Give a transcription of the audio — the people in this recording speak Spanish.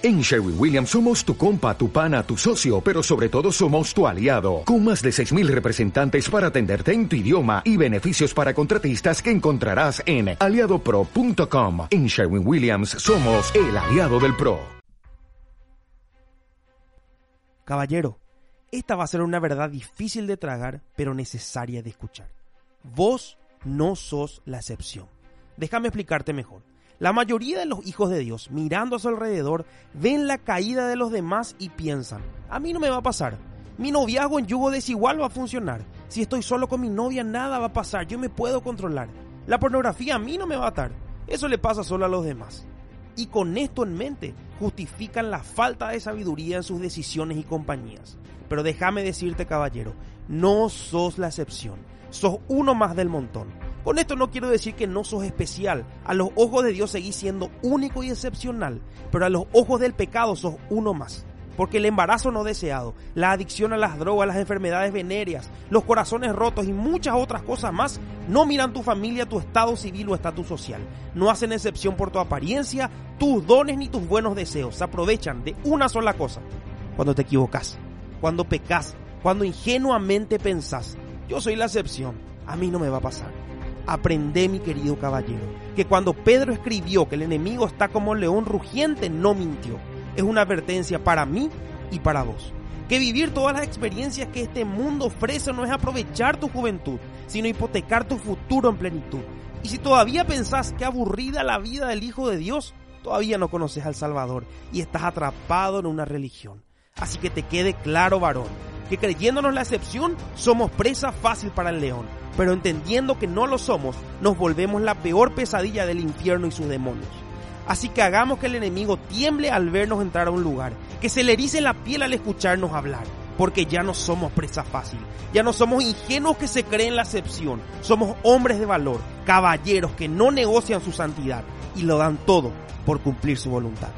En Sherwin Williams somos tu compa, tu pana, tu socio, pero sobre todo somos tu aliado, con más de 6.000 representantes para atenderte en tu idioma y beneficios para contratistas que encontrarás en aliadopro.com. En Sherwin Williams somos el aliado del PRO. Caballero, esta va a ser una verdad difícil de tragar, pero necesaria de escuchar. Vos no sos la excepción. Déjame explicarte mejor. La mayoría de los hijos de Dios, mirando a su alrededor, ven la caída de los demás y piensan, a mí no me va a pasar. Mi noviazgo en yugo desigual va a funcionar. Si estoy solo con mi novia, nada va a pasar. Yo me puedo controlar. La pornografía a mí no me va a atar. Eso le pasa solo a los demás. Y con esto en mente, justifican la falta de sabiduría en sus decisiones y compañías. Pero déjame decirte, caballero, no sos la excepción. Sos uno más del montón. Con esto no quiero decir que no sos especial. A los ojos de Dios seguís siendo único y excepcional, pero a los ojos del pecado sos uno más. Porque el embarazo no deseado, la adicción a las drogas, las enfermedades venéreas, los corazones rotos y muchas otras cosas más no miran tu familia, tu estado civil o estatus social. No hacen excepción por tu apariencia, tus dones ni tus buenos deseos. Se aprovechan de una sola cosa. Cuando te equivocas, cuando pecas, cuando ingenuamente pensás, yo soy la excepción, a mí no me va a pasar. Aprende, mi querido caballero, que cuando Pedro escribió que el enemigo está como un león rugiente, no mintió. Es una advertencia para mí y para vos. Que vivir todas las experiencias que este mundo ofrece no es aprovechar tu juventud, sino hipotecar tu futuro en plenitud. Y si todavía pensás que aburrida la vida del Hijo de Dios, todavía no conoces al Salvador y estás atrapado en una religión. Así que te quede claro, varón, que creyéndonos la excepción, somos presa fácil para el león pero entendiendo que no lo somos, nos volvemos la peor pesadilla del infierno y sus demonios. Así que hagamos que el enemigo tiemble al vernos entrar a un lugar, que se le erice la piel al escucharnos hablar, porque ya no somos presa fácil, ya no somos ingenuos que se creen la excepción, somos hombres de valor, caballeros que no negocian su santidad y lo dan todo por cumplir su voluntad.